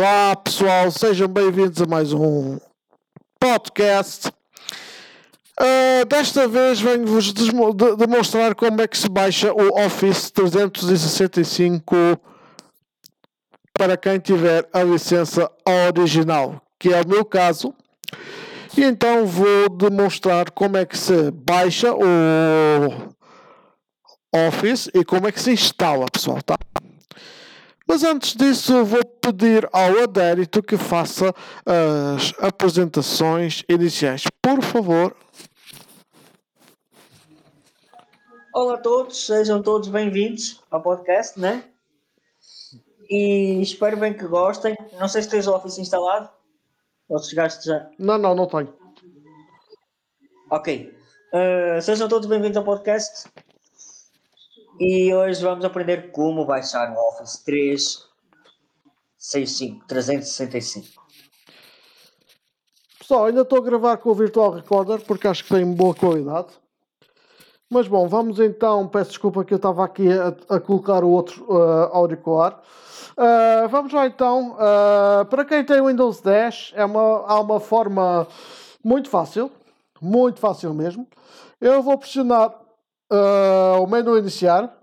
Olá pessoal, sejam bem-vindos a mais um podcast. Uh, desta vez venho-vos de- demonstrar como é que se baixa o Office 365 para quem tiver a licença original, que é o meu caso. E então vou demonstrar como é que se baixa o Office e como é que se instala, pessoal, tá? Mas antes disso, vou pedir ao Adérito que faça as apresentações iniciais. Por favor. Olá a todos, sejam todos bem-vindos ao podcast, né? E espero bem que gostem. Não sei se tens o Office instalado. Ou se chegaste já. Não, não, não tenho. Ok. Uh, sejam todos bem-vindos ao podcast. E hoje vamos aprender como baixar o Office 365, 365. Pessoal, ainda estou a gravar com o Virtual Recorder porque acho que tem boa qualidade. Mas bom, vamos então. Peço desculpa que eu estava aqui a, a colocar o outro uh, auricular. Uh, vamos lá então. Uh, para quem tem Windows 10, é uma, há uma forma muito fácil. Muito fácil mesmo. Eu vou pressionar uh, o menu iniciar.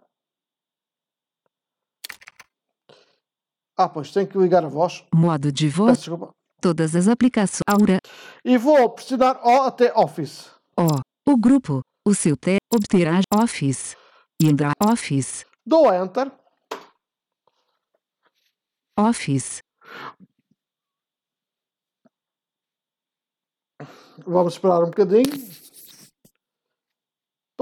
Ah, pois tem que ligar a voz. Modo de Peço voz, desculpa. todas as aplicações. Aura, E vou pressionar O até Office. O, o grupo, o seu T, obterá Office. E andar Office, Dou Enter. Office, Vamos esperar um bocadinho.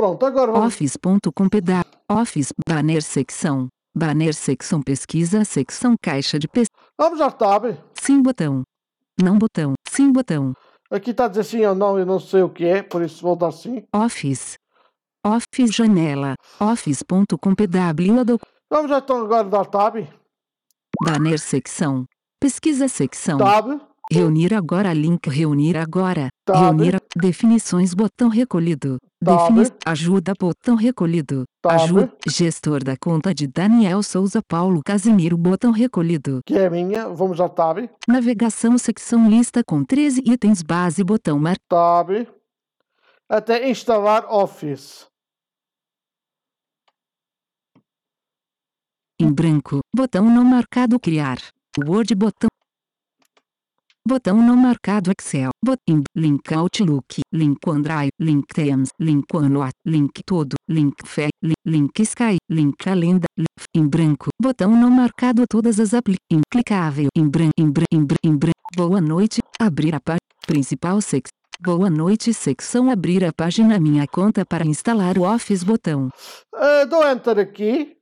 Pronto, agora vamos. Office.com peda Office, banner secção, banner secção pesquisa secção caixa de pesquisa, Vamos dar tab. sim botão, não botão, sim botão, Aqui está dizer sim ou não, eu não sei o que é, por isso vou dar sim. Office, Office janela, Office.com pw do Vamos então agora dar tab. banner secção, pesquisa secção, Tab. Reunir agora link reunir agora, Tab. reunir a- definições botão recolhido, Tab. defini ajuda botão recolhido, Tab. ajuda gestor da conta de Daniel Souza Paulo Casimiro botão recolhido, Que é a minha. Vamos dar tab. navegação secção lista com 13 itens base botão mar Tab. Até instalar Office. em branco, botão não marcado criar, Word botão Botão não marcado Excel, botão link Outlook, link OneDrive, link Teams, link OneNote, link todo, link Fe, li- link Sky, link Calenda, li- em branco, botão não marcado todas as apli, inclicável, em branco, em branco, em branco, em branco, boa noite, abrir a página, principal sex, boa noite secção abrir a página. Minha conta para instalar o Office botão, Ah, dou Enter aqui.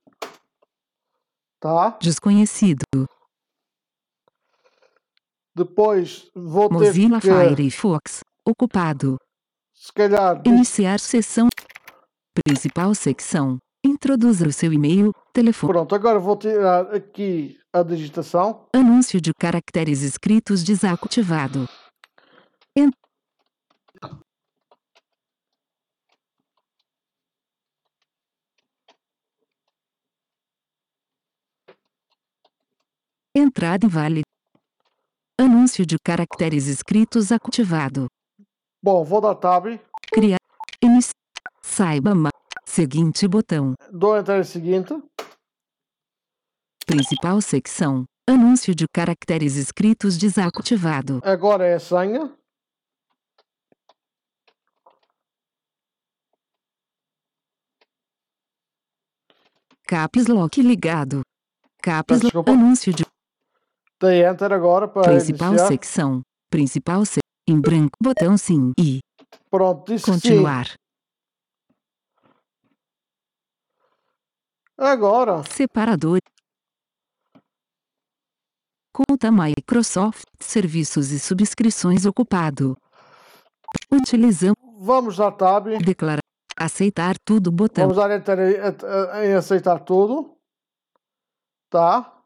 Tá. desconhecido, Depois vou ter Mozilla que, Firefox, ocupado, se calhar, Iniciar sessão. Principal secção. Introduza o seu e-mail, telefone. Pronto, agora vou tirar aqui a digitação. Anúncio de caracteres escritos desativado. En- Entrada inválida. Anúncio de caracteres escritos ativado. Bom, vou dar tab. Criar. Inici... Saiba mais. Seguinte botão. Dou Enter em seguinte. Principal secção. Anúncio de caracteres escritos desativado. Agora é a senha. Caps Lock ligado. Caps Lock. Anúncio de Dei Enter agora para principal iniciar. secção. Principal se em branco. Botão sim e Pronto, disse que sim. continuar. Agora, Separador. Conta Microsoft, serviços e subscrições ocupado. Utilizamos vamos dar tab. declarar aceitar tudo botão. Vamos dar Enter em, em aceitar tudo. Tá.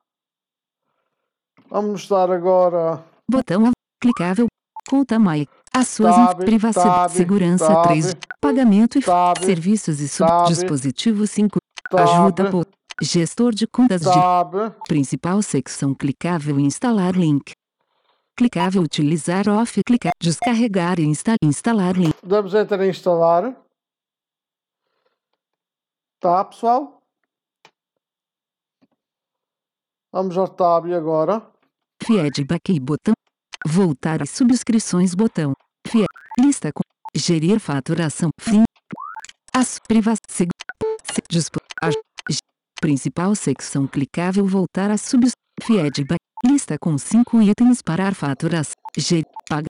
Vamos dar agora. Botão clicável. Conta Mike. As suas Tab, privacidade, tab, segurança tab, 3, pagamento e tab, serviços e sub tab, dispositivo 5, tab, ajuda po- Gestor de contas de principal secção clicável instalar link. Clicável utilizar off clicar descarregar e insta instalar link. Damos enter em instalar. Tá, pessoal? Vamos ao tab agora. Feedback botão. Voltar às subscrições botão. Fie lista com gerir faturação fim. As g- principal secção clicável voltar a subs feedback lista com cinco itens para faturação G paga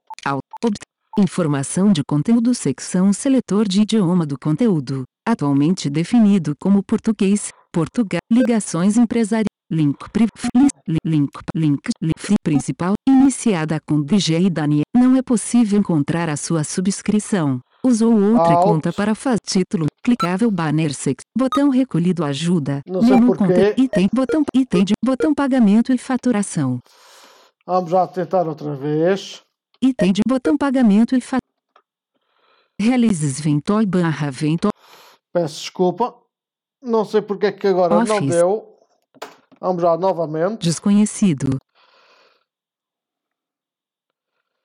informação de conteúdo secção seletor de idioma do conteúdo atualmente definido como português Portugal ligações empresariais link priv li- li- link link li- fi- principal iniciada com DJ e Daniel não é possível encontrar a sua subscrição Usou outra Alt. conta para fazer título, clicável banner sex, botão recolhido ajuda, Não menu conta, item, botão, item de, botão pagamento e faturação, Vamos já tentar outra vez. item de, botão pagamento e faturação. Realizes Ventoy barra Ventoy, Peço desculpa. Não sei porque é que agora não Office. deu. Vamos já novamente. desconhecido.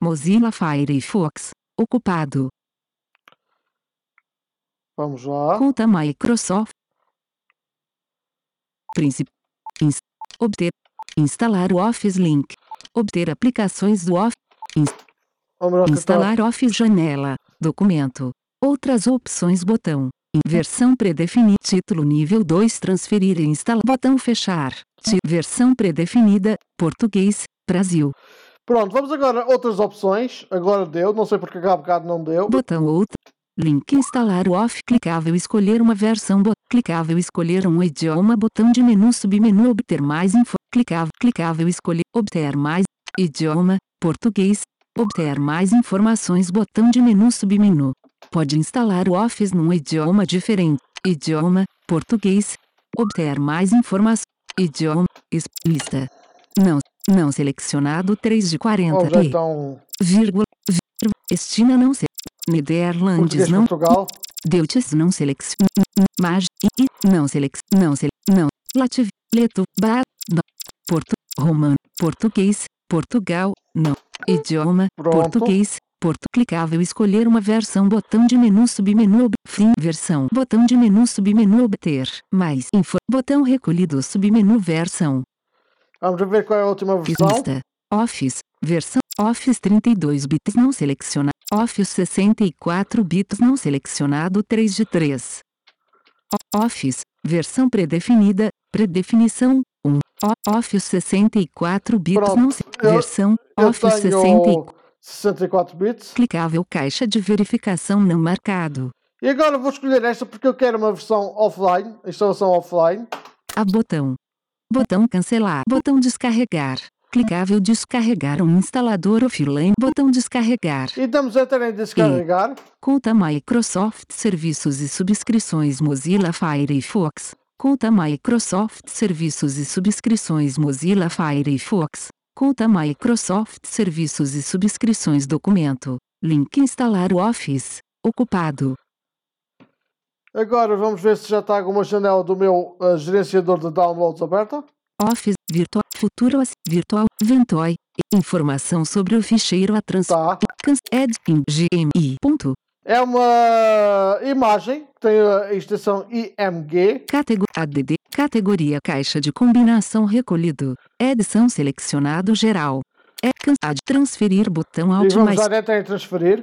Mozilla Firefox, ocupado, Vamos lá. conta Microsoft. Príncipe. Obter. Instalar o Office Link. Obter aplicações do Office. Vamos lá. Instalar Office Janela. Documento. Outras opções botão. Versão predefinida. Título nível 2 transferir e instalar. Botão fechar. Versão predefinida. Português. Brasil. Pronto, vamos agora a outras opções. Agora deu. Não sei porque há bocado não deu. Botão outra. Link instalar o off clicável escolher uma versão clicável escolher um idioma botão de menu submenu obter mais info clicável clicável escolher obter mais idioma português obter mais informações botão de menu submenu pode instalar o Office num idioma diferente idioma português obter mais informações idioma lista não não selecionado 3 de 40 Vamos já e então. vírgula, vírgula, Estina não se. Nederlandes não. Portugal. Deutsches não seleciona. Mas, e, não seleciona. Não sele, não. Lativ, leto, ba, não. Porto, romano, português, Portugal, não. Idioma, Pronto. português, porto. Clicável escolher uma versão botão de menu submenu fim versão botão de menu submenu obter mais info botão recolhido submenu versão Vamos ver qual é a última versão. Lista. Office. Versão. Office 32 bits não seleciona. Office 64 bits não selecionado 3 de 3. O- Office. Versão predefinida. Predefinição 1. O- Office 64 bits Pronto, não se... eu- Versão. Eu Office tenho 64. 64 bits. Clicável caixa de verificação não marcado. E agora vou escolher esta porque eu quero uma versão offline, instalação offline. A botão. Botão cancelar. Botão descarregar. Clicável descarregar um instalador offline. Botão descarregar. E damos enter em descarregar. Conta Microsoft Serviços e Subscrições Mozilla Firefox. Conta Microsoft Serviços e Subscrições Mozilla Firefox. Conta Microsoft Serviços e Subscrições Documento. Link instalar o Office. Ocupado. Agora vamos ver se já está alguma janela do meu eh, gerenciador de downloads aberta. Office Virtual Futuro Virtual Ventoy. Informação sobre o ficheiro a trans. Tá. Cans- É uma imagem que tem a extensão IMG. Catego ADD. Categoria Caixa de combinação recolhido. Edição selecionado geral. É cansado transferir botão E Alt vamos mais em transferir.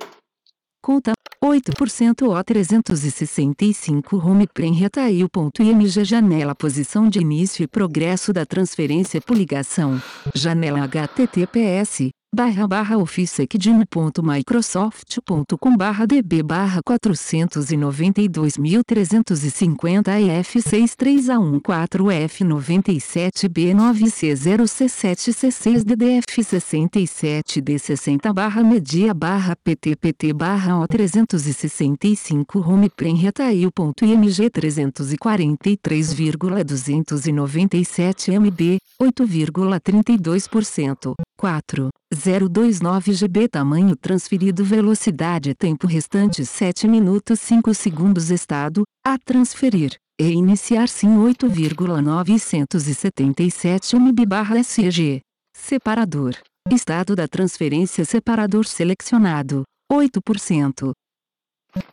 conta 8% O 365 Home Prem retail.img janela posição de início e progresso da transferência por ligação. Janela https barra barra officecdino.microsoft.com barra db barra 492.350 EF63A141F97B9C0C7C6DDF67D60 barra media barra PTPT barra O 365 Home Prem retail.img 343,297 MB 8,32%. 4. 029 GB tamanho transferido velocidade tempo restante 7 minutos 5 segundos estado a transferir e iniciar-se em 8,977 MB/SG. Separador. Estado da transferência separador selecionado. 8%.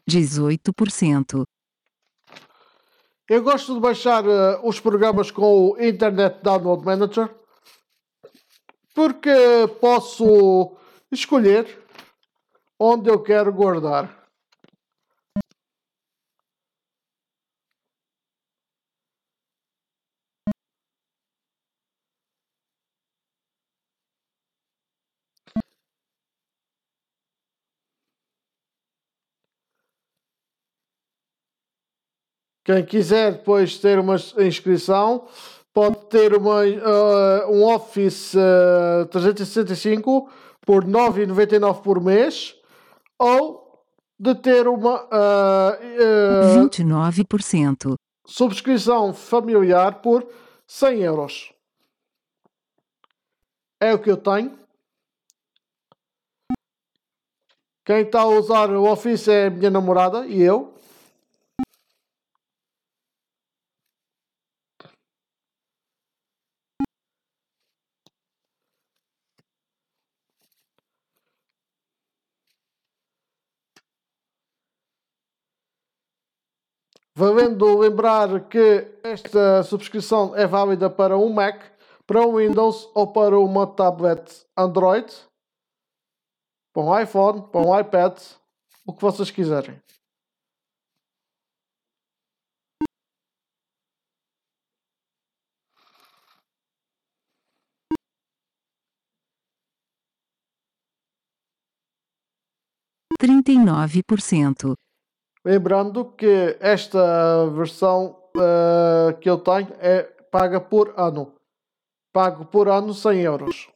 18%. Eu gosto de baixar eh, os programas com o Internet Download Manager porque posso escolher onde eu quero guardar. Quem quiser depois ter uma inscrição pode ter uma, uh, um Office uh, 365 por 9,99 por mês ou de ter uma uh, 29%. subscrição familiar por 100 euros. É o que eu tenho. Quem está a usar o Office é a minha namorada e eu. Valendo lembrar que esta subscrição é válida para um Mac, para um Windows ou para uma tablet Android, para um iPhone, para um iPad, o que vocês quiserem. Trinta e nove por cento. Lembrando que esta versão uh, que eu tenho é paga por ano. Pago por ano 100 euros.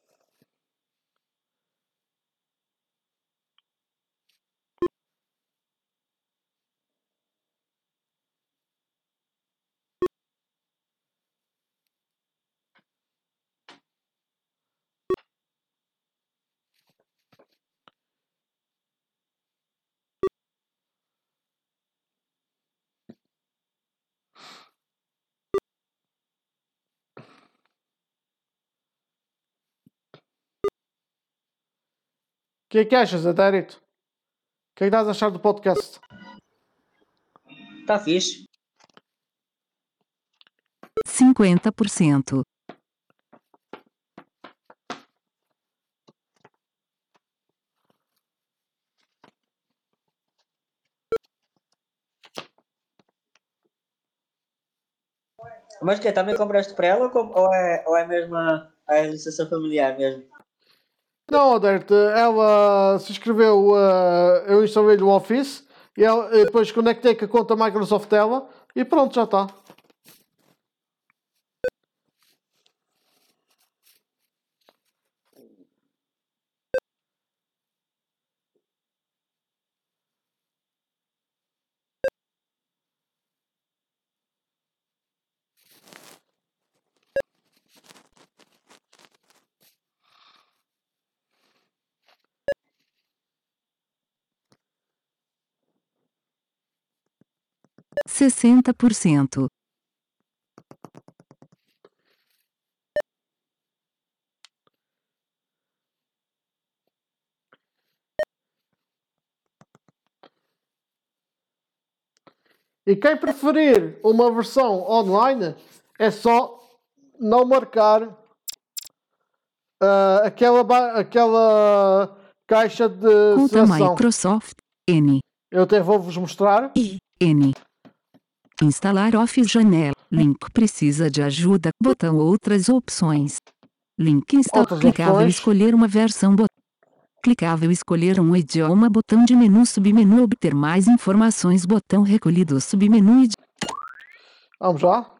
Que é que achas, Adérito? O que é que estás a achar do podcast? Está fixe. 50%. Mas que também compraste para ela ou é, ou é mesmo a, a licença familiar mesmo? Não, Adérito, ela se inscreveu, uh, eu instalei-lhe o Office e, ela, depois conectei com a conta Microsoft dela e pronto, já está. Sessenta por cento. E quem preferir uma versão online é só não marcar ah, aquela, aquela caixa de Conta seleção. Microsoft. N. Eu até vou-vos mostrar. I. N. Instalar Office janela. Link precisa de ajuda. Botão outras opções. Link instalar. Clicável escolher uma versão. Bot... Clicável escolher um idioma. Botão de menu submenu obter mais informações. Botão recolhido submenu idi- Vamos lá.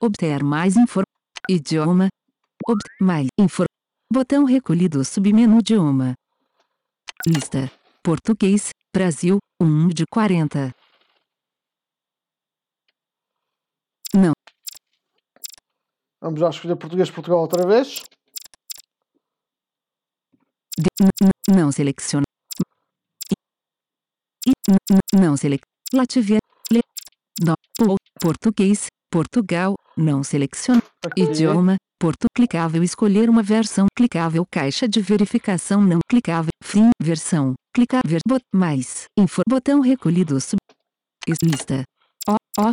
obter mais informações. Idioma. Obter mais info. Botão recolhido submenu idioma. Lista. Português. Brasil. 1 de 40. Não. Vamos lá escolher português Portugal outra vez. De- não seleciona. Não selec. Latvia. Le, po, português. Portugal. Não seleciona. Idioma. Porto clicável escolher uma versão clicável caixa de verificação não clicável fim versão clicável bot mais info botão recolhido sub is- lista ó ó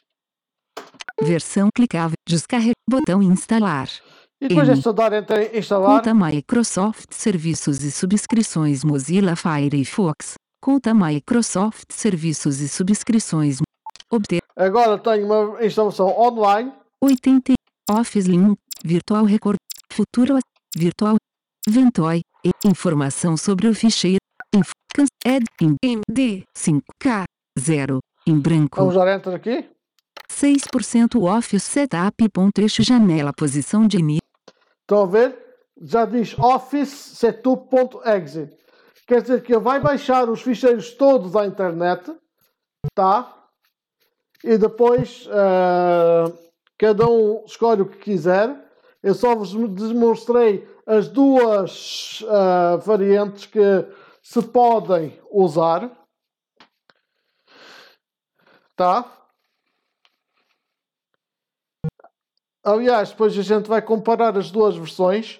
versão clicável descarregar botão instalar E depois Em- é só dar enter em instalar. conta Microsoft serviços e subscrições Mozilla Firefox conta Microsoft serviços e subscrições obter Agora tenho uma instalação online. 80 Office Link Virtual Record. Futuro Virtual. Ventoy. E. Informação sobre o ficheiro. Inf. Cans. Ed. Em MD 5K 0 em branco. Vamos dar enter aqui. 6% Office Setup. Ponto eixo janela. Posição de início Estão a ver? Já diz Office Setup.exe. Quer dizer que ele vai baixar os ficheiros todos à internet, tá? E depois eh, cada um escolhe o que quiser. Eu só vos demonstrei as duas eh, variantes que se podem usar, tá? Aliás, depois a gente vai comparar as duas versões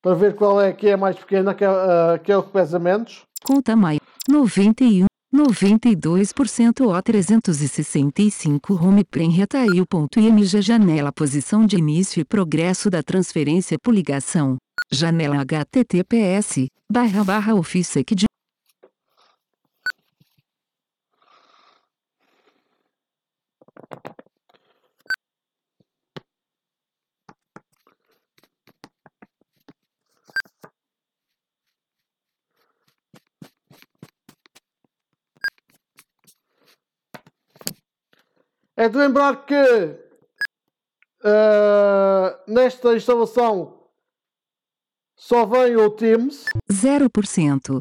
para ver qual é que é mais pequena, que é, ah, que é o que pesa menos. conta Mai 91 92% O 365 Home Prem Retail.img Janela Posição de início e progresso da transferência por ligação. Janela HTTPS, barra barra Office de É de lembrar que ah, nesta instalação só vem o Teams, 0%.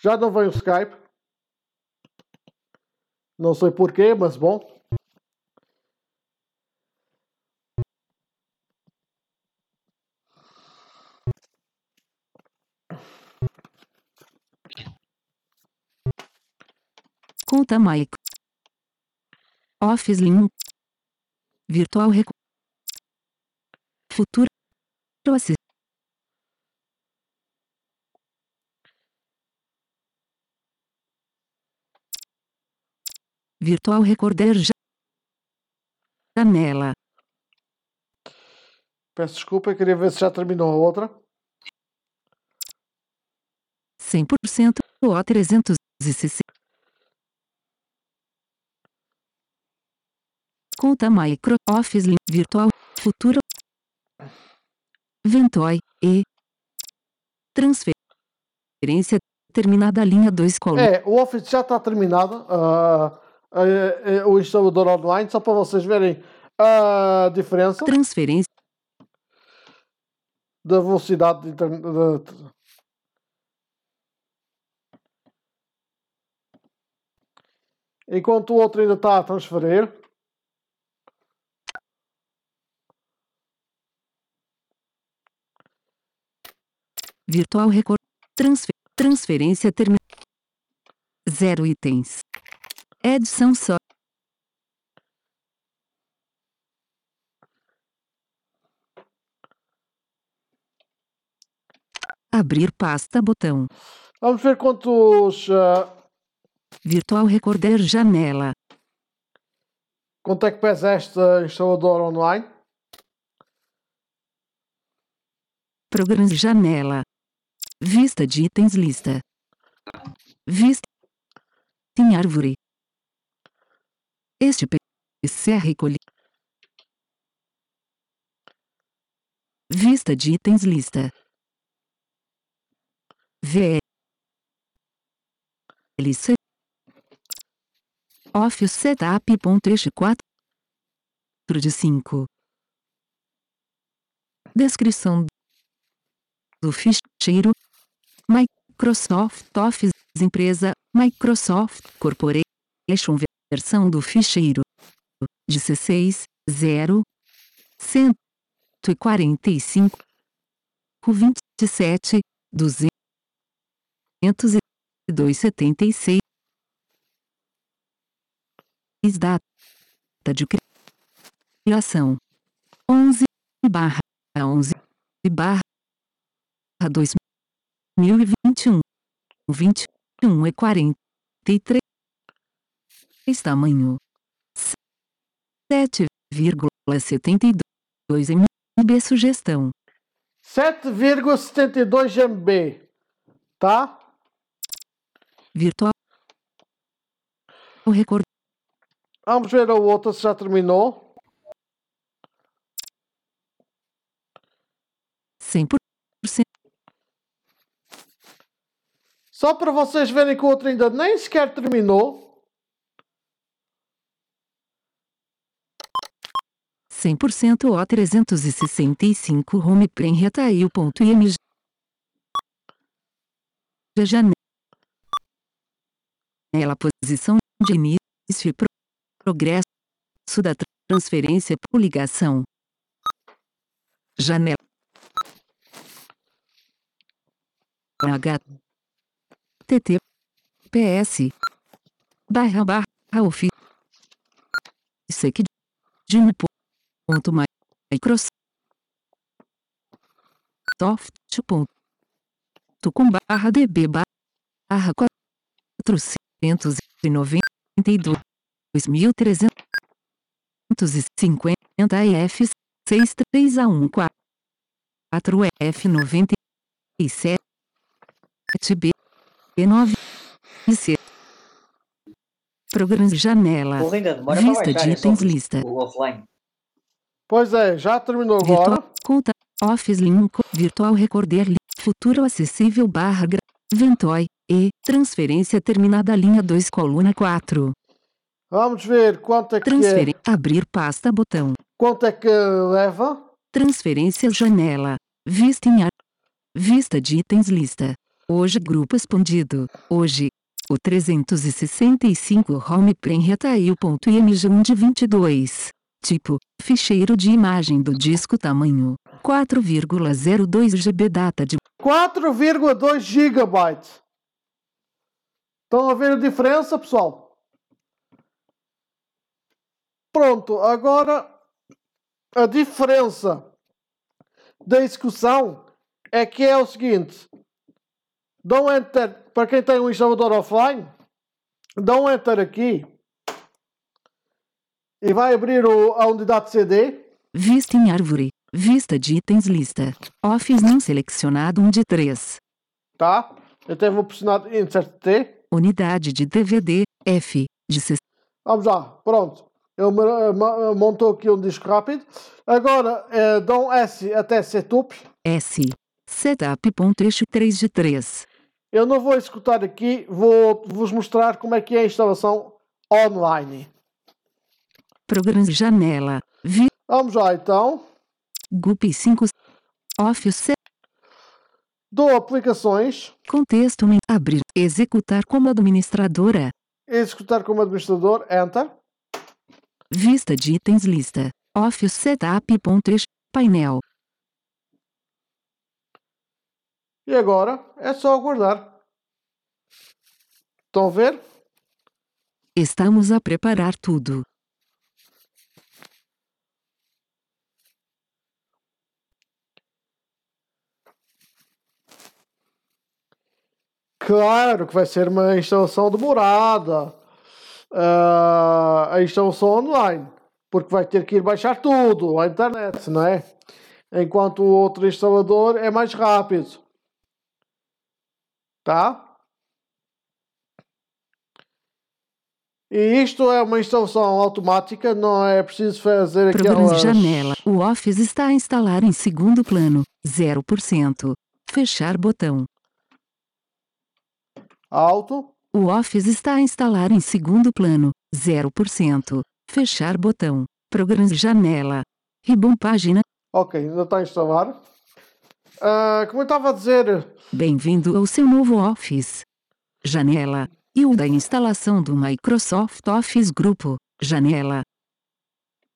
já não vem o Skype. Não sei porquê, mas bom. Conta Mike. Office Link. Virtual Record Futuro Assist Virtual Recorder Janela. Peço desculpa, eu queria ver se já terminou a outra. 100% O360 Conta Micro Office Link Virtual Futuro Ventoy e Transferência terminada a linha 2 coluna É, o Office já está terminado. ah, ah, ah, o instalador online, só para vocês verem a diferença transferência da velocidade de internet. Enquanto o outro ainda está a transferir. Virtual Record transfer, Transferência terminada Zero itens Edição só Abrir pasta botão Vamos ver quantos. ah, Virtual Recorder janela quanto é que pesa este instalador online. Programas janela. Vista de itens lista. Vista em árvore. Este PC é recolhido. Vista de itens lista. VLC. Office Setup. ponto eixo 4 de 5. Descrição do ficheiro Microsoft Office Empresa Microsoft Corporation versão do ficheiro 16 0 145 27 202 76 Data de criação 11 barra 11 barra 2021 21 e 43 tamanho 7,72 MB sugestão 7,72 MB. Tá? virtual o recorde Vamos ver a outra se já terminou. 100% Só para vocês verem que o outro ainda nem sequer terminou. 100% O 365 home prem retail.img janela. Posição de início pro- progresso da transferência por ligação. Janela https barra barra office sec de ponto Microsoft ponto com barra db barra cinquenta f seis três a um quatro f noventa e sete b nove c. Programas janela. Vista de esse itens lista. Pois é, já terminou Virtual agora. conta Office Link Virtual Recorder Link Futuro acessível barra gra- Ventoy e transferência terminada linha 2 coluna 4 Vamos ver quanto é que, transferir abrir pasta botão. quanto é que leva. transferência janela. Vista em ar. Vista de itens lista hoje grupo expandido hoje o 365 home prem retail.img 1 de 22 tipo ficheiro de imagem do disco tamanho 4,02 GB data de 4,2 gigabytes. Estão ver a diferença, pessoal? Pronto, agora a diferença da execução é que é o seguinte: dão enter para quem tem um instalador offline, dão enter aqui e vai abrir o- a unidade CD. Vista em árvore. Vista de itens lista. Office não selecionado 1 de 3. Tá? Eu até vou pressionar Insert T. Unidade de DVD. F. De 60. Vamos lá, pronto. Ele ma- montou aqui um disco rápido. Agora, eh, dão S até setup. S. Setup.eixo 3 de 3. Eu não vou executar aqui, vou vos mostrar como é que é a instalação online. Programas janela. Vi. Vamos lá, então. GUP 5. Office. Dou aplicações, Contexto. men- Abrir. Executar como administradora. executar como administrador, Enter. Vista de itens lista. Office Setup.eixo. Painel. E agora é só aguardar. Estão a ver? Estamos a preparar tudo. Claro que vai ser uma instalação demorada. Ah, a instalação online. Porque vai ter que ir baixar tudo à internet, não é? Enquanto o outro instalador é mais rápido. Tá? E isto é uma instalação automática, não é preciso fazer Programas aquelas... janela. O Office está a instalar em segundo plano. 0%. Fechar botão. Alto. O Office está a instalar em segundo plano. 0%. Fechar botão. Programas janela. Ribbon página. Ok, ainda está a instalar. Ah, como eu estava a dizer, Bem-vindo ao seu novo Office. Janela. E o da instalação do Microsoft Office Grupo. Janela.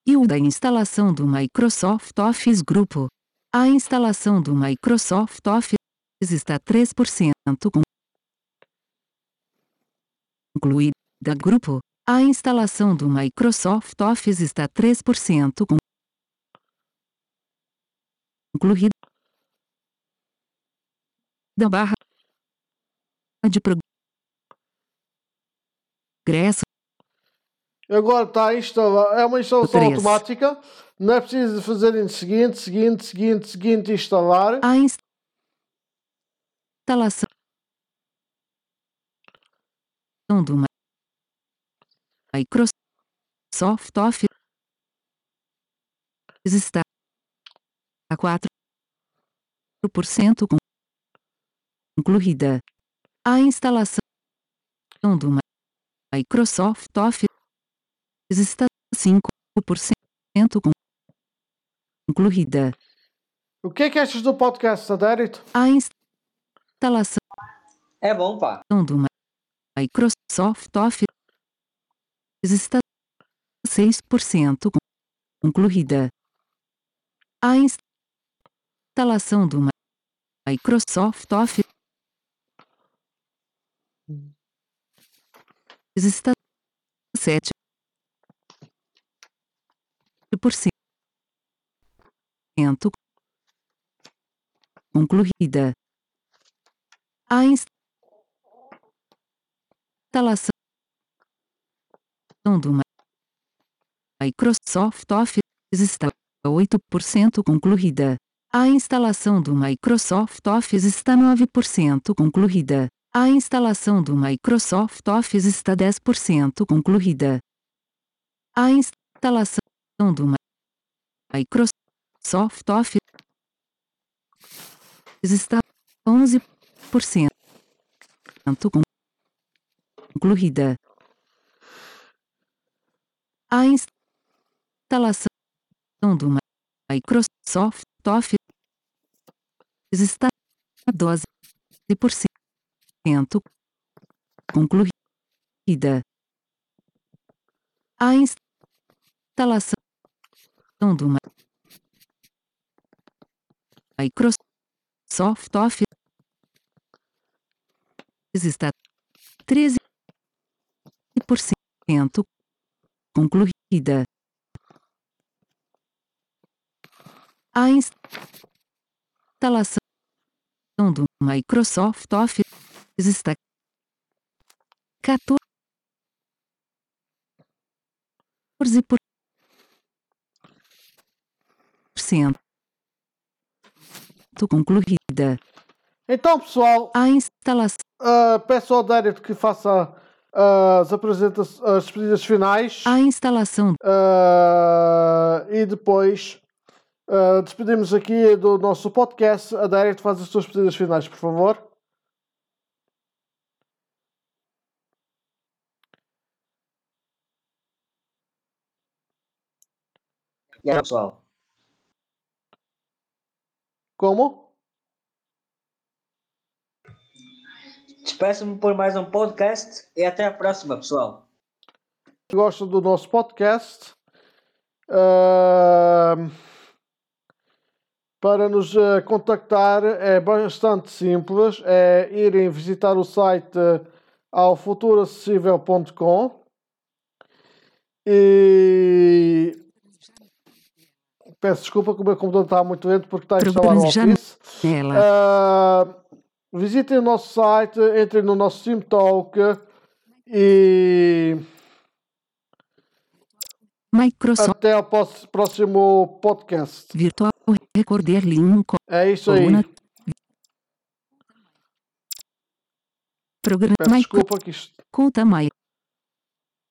E o da instalação do Microsoft Office Grupo. A instalação do Microsoft Office está 3% com incluída grupo A instalação do Microsoft Office está 3% concluída. Da barra de progresso. Agora está a instalar. É uma instalação Três. automática. Não é preciso fazer em seguinte, seguinte, seguinte, seguinte, instalar. A instalação do Microsoft Office está a 4% com- concluída. A instalação do Microsoft Office está 5% com- concluída. O que é que achas do podcast, Adérito? A instalação É bom, pá. do Microsoft Office está 6% con- concluída. A instalação do Microsoft Office está 7% concluída. A instalação do Microsoft Office está 8% concluída. A instalação do Microsoft Office está 9% concluída. A instalação do Microsoft Office está 10% concluída. A instalação do Microsoft Office está 11% con- concluída. A instalação do Microsoft Office está 12% concluída. A instalação do Microsoft Office está 13% concluída. A instalação do Microsoft Office está 14% concluída. Então, pessoal, A instalação ah, peço ao Adérito que faça ah, as apresentações, as despedidas finais. a instalação Ah, e depois despedimos aqui do nosso podcast. Adérito, faz as suas despedidas finais, por favor. E aí, pessoal? Como? Despeço-me por mais um podcast e até a próxima, pessoal. gostam do nosso podcast. Ahm, para nos eh, contactar é bastante simples, é irem visitar o site ao futuroacessível.com e peço desculpa que o meu computador está muito lento porque está a instalar o Office. Ah, visitem o nosso site, entrem no nosso SimTalk e Microsoft até ao próximo podcast. Virtual Recorder Link É isso aí. Programa Peço desculpa que isto Microconta My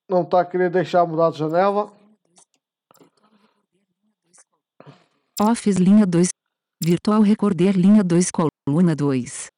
não está a querer deixar mudar de janela. Office linha 2 Virtual Recorder linha 2 coluna 2